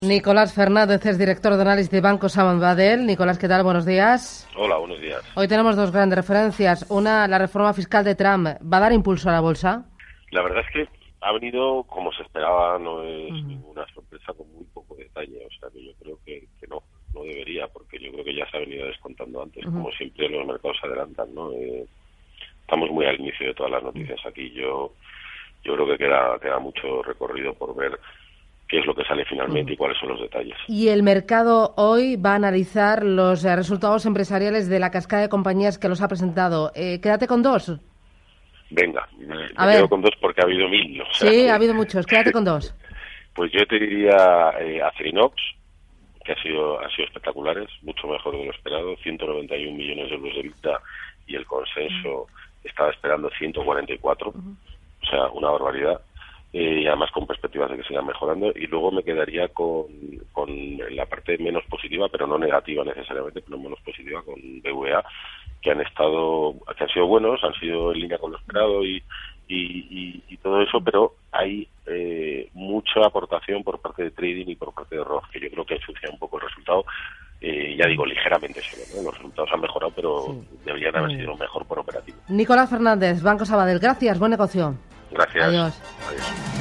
Nicolás Fernández es director de análisis de Banco Sabadell. Nicolás, ¿qué tal? Buenos días. Hola, buenos días. Hoy tenemos dos grandes referencias. Una, la reforma fiscal de Trump. ¿Va a dar impulso a la bolsa? La verdad es que ha venido como se esperaba, no es ninguna sorpresa con muy poco detalle. O sea que yo creo que, no, no debería, porque yo creo que ya se ha venido descontando antes. Como siempre los mercados se adelantan, ¿no? Eh, estamos muy al inicio de todas las noticias aquí. Yo yo creo que queda, queda mucho recorrido por ver qué es lo que sale finalmente y cuáles son los detalles. Y el mercado hoy va a analizar los eh, resultados empresariales de la cascada de compañías que los ha presentado. Eh, quédate con dos. Venga, me, quedo con dos porque ha habido mil. sí, ha habido muchos. Quédate con dos. Pues yo te diría eh, Acerinox, que ha sido, ha sido espectaculares, mucho mejor de lo esperado, 191 millones de euros de vista y el consenso estaba esperando 144, o sea, una barbaridad. Eh, y además con perspectivas de que sigan mejorando. Y luego me quedaría con, con la parte menos positiva, pero no negativa necesariamente, pero menos positiva con BVA, que han estado, que han sido buenos, han sido en línea con lo esperado y, y, y, todo eso, pero hay eh, mucha aportación por parte de trading y por parte de ROG, que yo creo que ensucia un poco el resultado. Eh, ya digo, ligeramente solo. Los resultados han mejorado, pero deberían haber sido mejor por operativo. Nicolás Fernández, Banco Sabadell. Gracias, buen negocio. Gracias. Adiós.